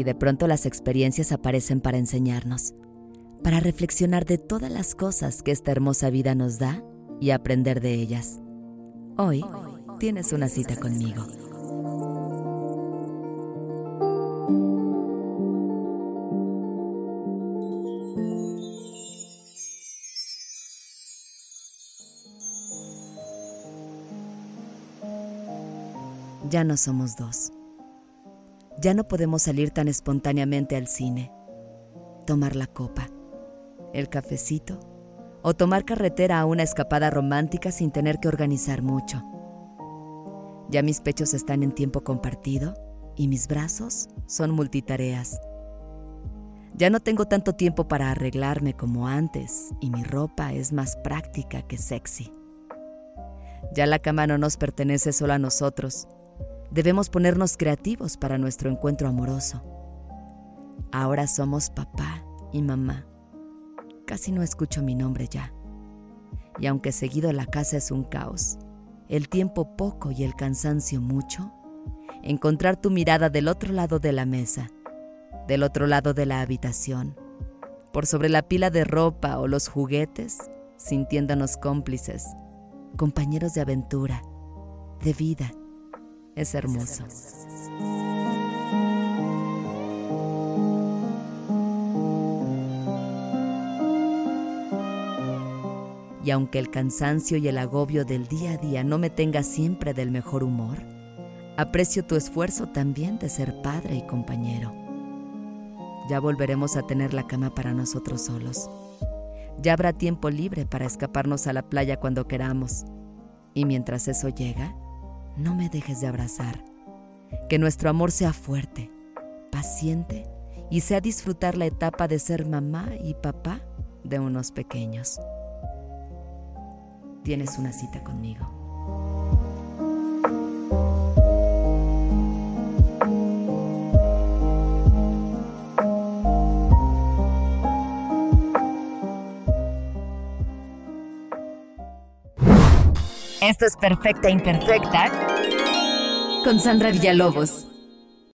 Y de pronto las experiencias aparecen para enseñarnos, para reflexionar de todas las cosas que esta hermosa vida nos da y aprender de ellas. Hoy tienes una cita conmigo. Ya no somos dos. Ya no podemos salir tan espontáneamente al cine, tomar la copa, el cafecito o tomar carretera a una escapada romántica sin tener que organizar mucho. Ya mis pechos están en tiempo compartido y mis brazos son multitareas. Ya no tengo tanto tiempo para arreglarme como antes y mi ropa es más práctica que sexy. Ya la cama no nos pertenece solo a nosotros Debemos ponernos creativos para nuestro encuentro amoroso. Ahora somos papá y mamá. Casi no escucho mi nombre ya. Y aunque seguido la casa es un caos, el tiempo poco y el cansancio mucho, encontrar tu mirada del otro lado de la mesa, del otro lado de la habitación, por sobre la pila de ropa o los juguetes, sintiéndonos cómplices, compañeros de aventura, de vida, es hermoso. Y aunque el cansancio y el agobio del día a día no me tenga siempre del mejor humor, aprecio tu esfuerzo también de ser padre y compañero. Ya volveremos a tener la cama para nosotros solos. Ya habrá tiempo libre para escaparnos a la playa cuando queramos. Y mientras eso llega, no me dejes de abrazar. Que nuestro amor sea fuerte, paciente y sea disfrutar la etapa de ser mamá y papá de unos pequeños. Tienes una cita conmigo. Esto es Perfecta Imperfecta con Sandra Villalobos.